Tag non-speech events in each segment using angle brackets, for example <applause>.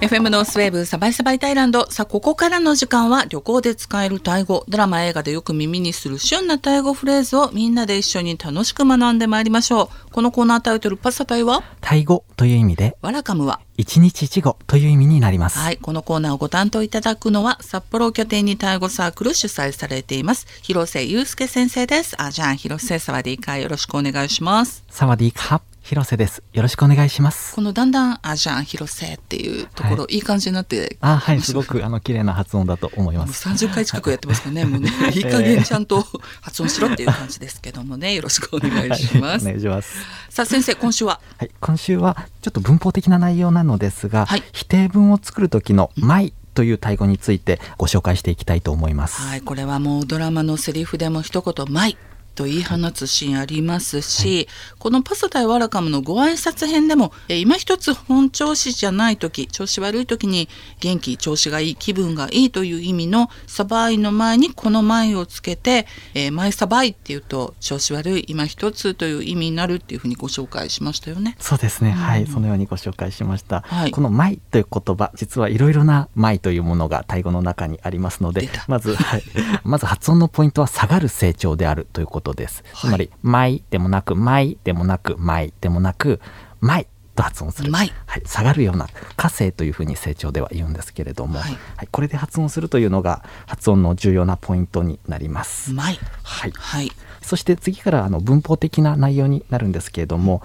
FM ノースウェーブサバイサバイタイランド。さあここからの時間は旅行で使えるタイ語。ドラマ映画でよく耳にする旬なタイ語フレーズをみんなで一緒に楽しく学んでまいりましょう。このコーナータイトルパサタイは？タイ語という意味で。ワラカムは一日一語という意味になります。はいこのコーナーをご担当いただくのは札幌を拠点にタイ語サークル主催されています。広瀬祐介先生です。あじゃあ広瀬サワディーカーよろしくお願いします。サワディーカ広瀬です。よろしくお願いします。このだんだんあじゃあ広瀬っていうところ、、はいい感じになってあ、はい、すごくあの綺麗な発音だと思います。30回近くやってますからね、<laughs> もうね、いい加減ちゃんと発音しろっていう感じですけどもね、よろしくお願いします。はいお願いします。さあ先生、今週は、はい、今週はちょっと文法的な内容なのですが、はい否定文を作る時の「my」というタイ語についてご紹介していきたいと思います。はい、これはもうドラマのセリフでも一言「マイ」と言い放つシーンありますし、このパスタイワラカムのご挨拶編でもえー今一つ本調子じゃない時調子悪い時に元気調子がいい気分がいいという意味のサバイの前にこの前をつけて、えー、マイサバイっていうと調子悪い今一つという意味になるっていうふうにご紹介しましたよね。そうですね、はい、うんそのようにご紹介しました。はい。この「my」という言葉、実はいろいろな「my」というものがタイ語の中にありますのでまず、はい、まず発音のポイントは下がる成長であるということです。はい。つまり「my」でもなく「my」でもなく「my」でもなく「my」と発音する。マイはい、下がるような過性というふうに成長では言うんですけれども、ははい。いこれで発音するというのが発音の重要なポイントになります。マイはい、はい。そして次からあの文法的な内容になるんですけれども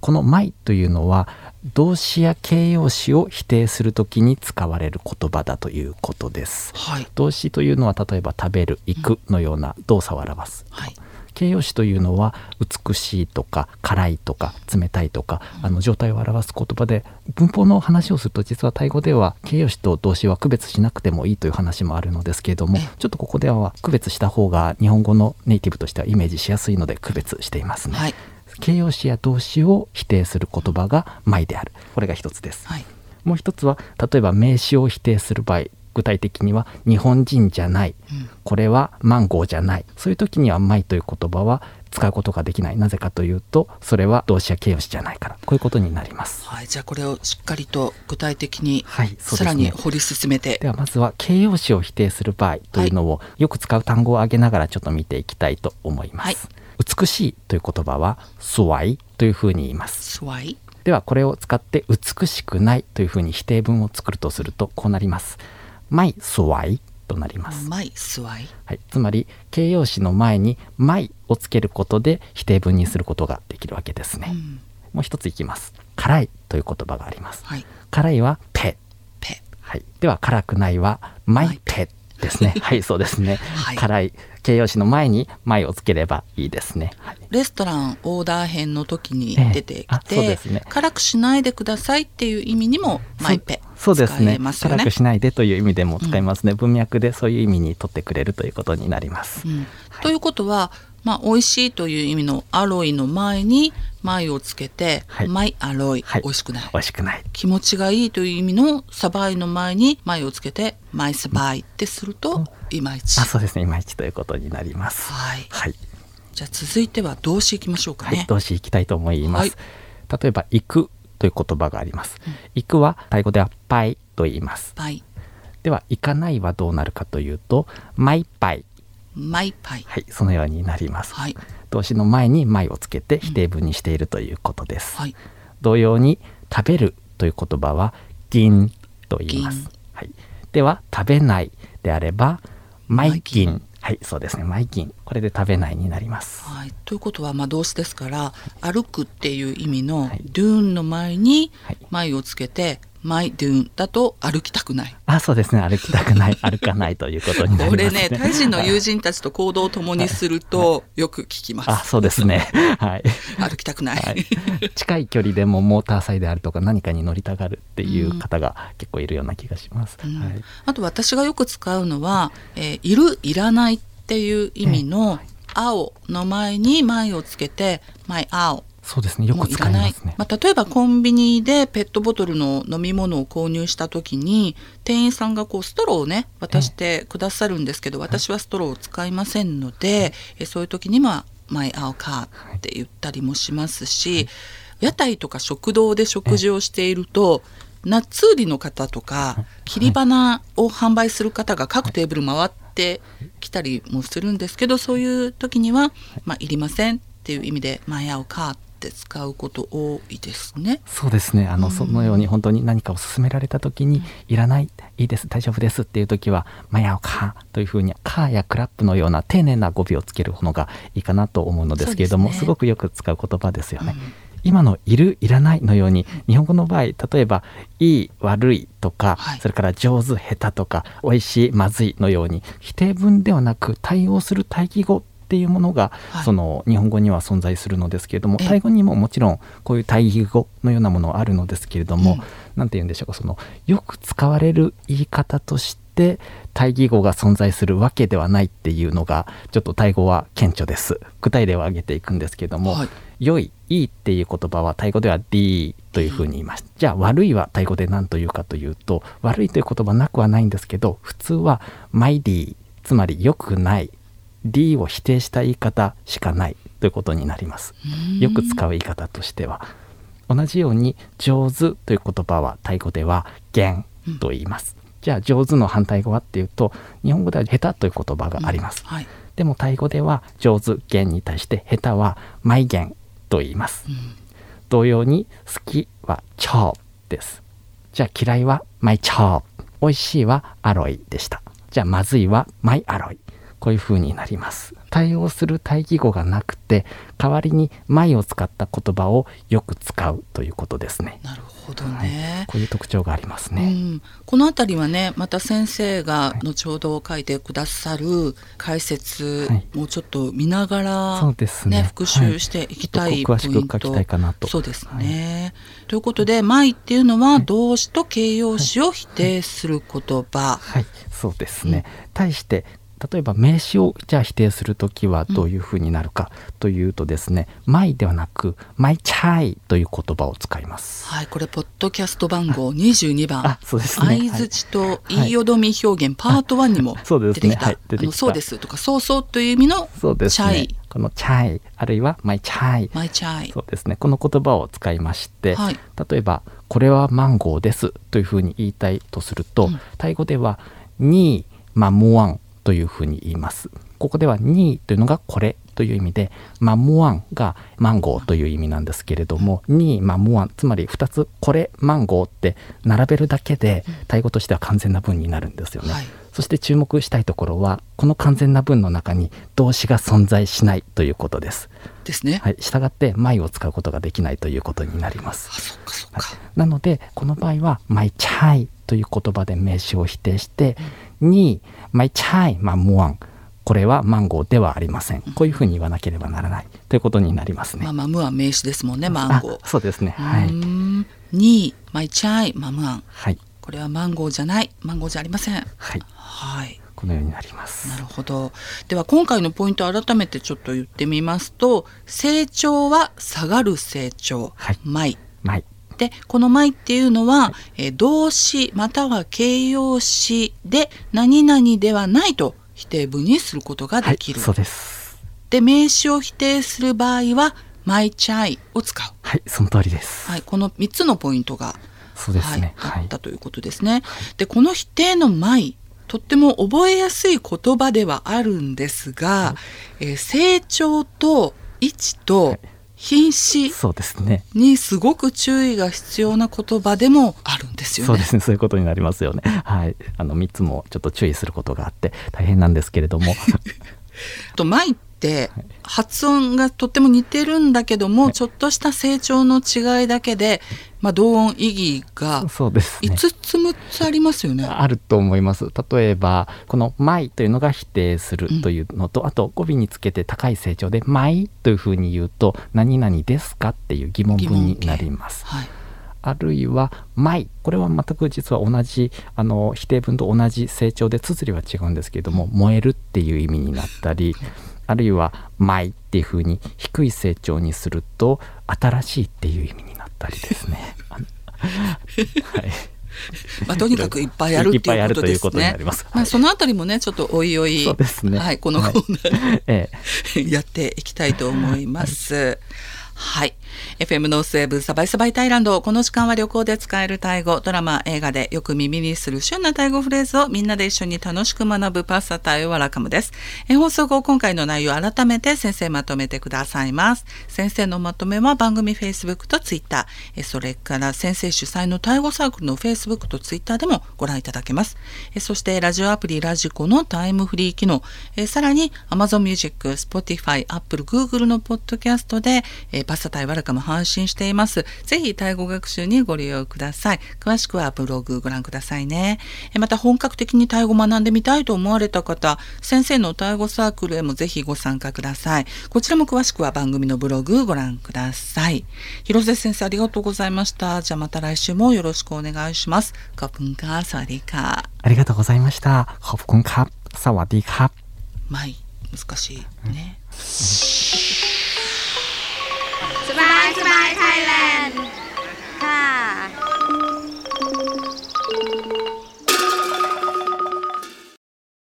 この「my」というのは動詞や形容詞を否定するときに使われる言葉だということです。はい。動詞というのは例えば食べる、行くのような動作を表す。はい形容詞というのは美しいとか辛いとか冷たいとかあの状態を表す言葉で文法の話をすると実はタイ語では形容詞と動詞は区別しなくてもいいという話もあるのですけれどもええちょっとここでは区別した方が日本語のネイティブとしてはイメージしやすいので区別していますね。はい形容詞や動詞を否定する言葉が「my」であるこれが一つです。はいもう一つは例えば名詞を否定する場合具体的には日本人じゃない、うんこれはマンゴーじゃない。そういう時には「マイ」という言葉は使うことができない。なぜかというとそれは動詞や形容詞じゃないから。こういうことになります。はい、じゃあこれをしっかりと具体的にさらに掘り進めて、ではまずは形容詞を否定する場合というのをよく使う単語を挙げながらちょっと見ていきたいと思います。はい。美しいという言葉は「スワイ」というふうに言います。スワイではこれを使って美しくないというふうに否定文を作るとするとこうなります。マイスワイとなります。マイスワイはい、つまり形容詞の前にマイをつけることで否定文にすることができるわけですね。うんもう一ついきます。辛いという言葉があります。はい辛いはペ。ペはい。では辛くないはマイペですね。はい、そうですね。はい。辛い形容詞の前にマイをつければいいですね。はい。レストランオーダー編の時に出てきて、ですね。辛くしないでくださいっていう意味にもマイペそうですね。辛くしないでという意味でも使いますね、文脈でそういう意味に取ってくれるということになります、うん。ということは、まあ、美味しいという意味のアロイの前にマイをつけて、はい。マイアロイ、はい。美味しくない。美味しくない。気持ちがいいという意味のサバイの前にマイをつけてマイサバイってするといまいち。あそうですね。いまいちということになります。はい。はい、じゃあ続いては動詞いきましょうかはい。ね。動詞いきたいと思います、はい。例えば行くという言葉があります、行くはタイ語ではパイと言います。パイ、では行かないはどうなるかというとマイパイマイパイ。はいそのようになります、はい。動詞の前にマイをつけて否定文にしているということです、はい。同様に食べるという言葉は銀と言います銀。はい、では食べないであればマイ銀銀。はい、そうですね。マイ銀。これで食べないになります。はい、ということはまあ動詞ですから歩くっていう意味のはい do の前にはい前をつけて my do だと歩きたくない。あ、そうですね。歩きたくない、<laughs> 歩かないということになります、これねタイ人の友人たちと行動を共にするとよく聞きます。あ、そうですね。<laughs> はい。歩きたくない。はい、近い距離でもモーターサイであるとか何かに乗りたがるっていう方が結構いるような気がします。うんはい、あと私がよく使うのは、えーいるいらないっていう意味の青の前に前をつけて my 青そうですね。よく使いますね。まあ、例えばコンビニでペットボトルの飲み物を購入した時に店員さんがこうストローをね渡してくださるんですけど、私はストローを使いませんので、えそういう時には「マイアオカー」って言ったりもしますし、屋台とか食堂で食事をしているとナッツ売りの方とか切り花を販売する方が各テーブル回ってきたりもするんですけどそういう時には「まあ、いりません」っていう意味で「前合うか」って使うこと多いですね？そうですね。あの、うん。そのように本当に何かを勧められた時に「いらないいいです大丈夫です」っていう時は「マヤオカ」というふうに「カー」や「クラップ」のような丁寧な語尾をつけるのがいいかなと思うのですけれどもす,、そうですね。ごくよく使う言葉ですよね。うん。今の「いる」「いらない」のように日本語の場合例えば「いい」「悪い」とか、はい。それから「上手」「下手」とか「美味しい」「まずい」のように否定文ではなく対応する対義語っていうものが、はい。その日本語には存在するのですけれどもええ。タイ語にももちろんこういう対義語のようなものはあるのですけれども、うんなんて言うんでしょうかそのよく使われる言い方として対義語が存在するわけではないっていうのがちょっとタイ語は顕著です。具体例を挙げていくんですけれども、はい。良いいいっていう言葉はタイ語では D というふうに言います。じゃあ悪いはタイ語で何というかというと悪いという言葉なくはないんですけど普通はマイ D つまり良くない D を否定した言い方しかないということになります。よく使う言い方としては同じように上手という言葉はタイ語では言と言います、じゃあ上手の反対語はっていうと日本語では下手という言葉があります、うん。はい。でもタイ語では上手言に対して下手はマ言と言います、うん。同様に好きはチョーです。じゃあ嫌いはマイチョー美味しいはアロイでした。じゃあまずいはマイアロイこういう風になります。対応する対義語がなくて代わりにマイを使った言葉をよく使うということですね。なるほどね。こういう特徴がありますうね、ん、この辺りはねまた先生が後ほど書いてくださる解説はい。もちょっと見ながら、そうですね。復習していきたいはい。詳しく書きたいかなと。そうですね。ということで「マイ」っていうのは動詞と形容詞を否定する言葉。はい、そうですね。対して例えば名詞をじゃあ否定するときはどういうふうになるかというとですね「マイ」ではなく「マイチャイ」という言葉を使います。はい、これポッドキャスト番号22番。相づちと言いよどみ表現パート1にもそうですね。出てきた。そうですとかそうそうという意味のチャイ。この「チャイ」あるいは「マイチャイ」マイチャイ。そうですね。この言葉を使いまして、はい。例えば「これはマンゴーです」というふうに言いたいとすると、うん。タイ語では「にマムワン」というふうに言いますここでは「に」というのが「これ」という意味で「マムワン」がマンゴーという意味なんですけれども「にマムワン」つまり2つ「これマンゴー」って並べるだけでタイ語としては完全な文になるんですよね。はいそして注目したいところはこの完全な文の中に動詞が存在しないということです。ですね。はい、したがって「マイ」を使うことができないということになります。あそっかそっか。なのでこの場合は「マイチャイ」という言葉で名詞を否定して「にマイチャイマムワン」これはマンゴーではありませんこういうふうに言わなければならないということになりますね。まあマムは名詞ですもんねマンゴー。あそうですね。うはい、にマイチャイマムアンはい、これはマンゴーじゃないマンゴーじゃありません。はい、はい。このようになります。なるほど。では今回のポイントを改めてちょっと言ってみますと成長は下がる成長、はいマイマイでこの「マイ」っていうのは、えー動詞または形容詞で何々ではないと否定文にすることがはいできる。そうです。で名詞を否定する場合は「マイチャイ」を使う。はいその通りです。はい、この3つのポイントが、そうですね。はい、はいあったということですね。でこの否定の「マイ」とっても覚えやすい言葉ではあるんですが、えー成長と位置と品詞そうですね。にすごく注意が必要な言葉でもあるんですよね。そうですねそういうことになりますよね。はいあの3つもちょっと注意することがあって大変なんですけれども <laughs> と「マイ」って発音がとっても似てるんだけども、ちょっとした成長の違いだけで、まあ、同音異義がそうですね。5つ6つありますよね。あると思います例えばこの「マイ」というのが否定するというのと、あと語尾につけて高い成長で「マイ」というふうに言うと「何々ですか?」っていう疑問文になります。はい、あるいは「マイ」これは全く実は同じあの否定文と同じ成長で綴りは違うんですけれども「燃える」っていう意味になったり <laughs> あるいは「マイ」っていうふうに低い成長にすると「新しい」っていう意味になったりですね。はい <laughs> まあ、とにかくいっぱいあるっていうことですね。いっぱいあるということになりますまあ、そのあたりもねちょっとおいおいそうですねはい、このコーナー、ええ <laughs> やっていきたいと思います。はいはい。FM ノースウェーブサバイサバイタイランド。この時間は旅行で使えるタイ語。ドラマ映画でよく耳にする旬なタイ語フレーズをみんなで一緒に楽しく学ぶパッサタイワラカムです。え放送後今回の内容を改めて先生まとめてくださいます。先生のまとめは番組 Facebook と Twitter えそれから先生主催のタイ語サークルの Facebook と Twitter でもご覧いただけます。えそしてラジオアプリラジコのタイムフリー機能。えさらに Amazon Music、Spotify、Apple、Google のポッドキャストでえー、パスタ対ワルカも配信しています。ぜひタイ語学習にご利用ください。詳しくはブログご覧くださいね。え、また本格的にタイ語学んでみたいと思われた方、先生のタイ語サークルへもぜひご参加ください。こちらも詳しくは番組のブログご覧ください。広瀬先生ありがとうございました。じゃあまた来週もよろしくお願いします。カプンカーサリカ。ありがとうございました。カプンカーサワディカ。まい、難しいね。うん สบายสบายไทยแลนด์ค่ะ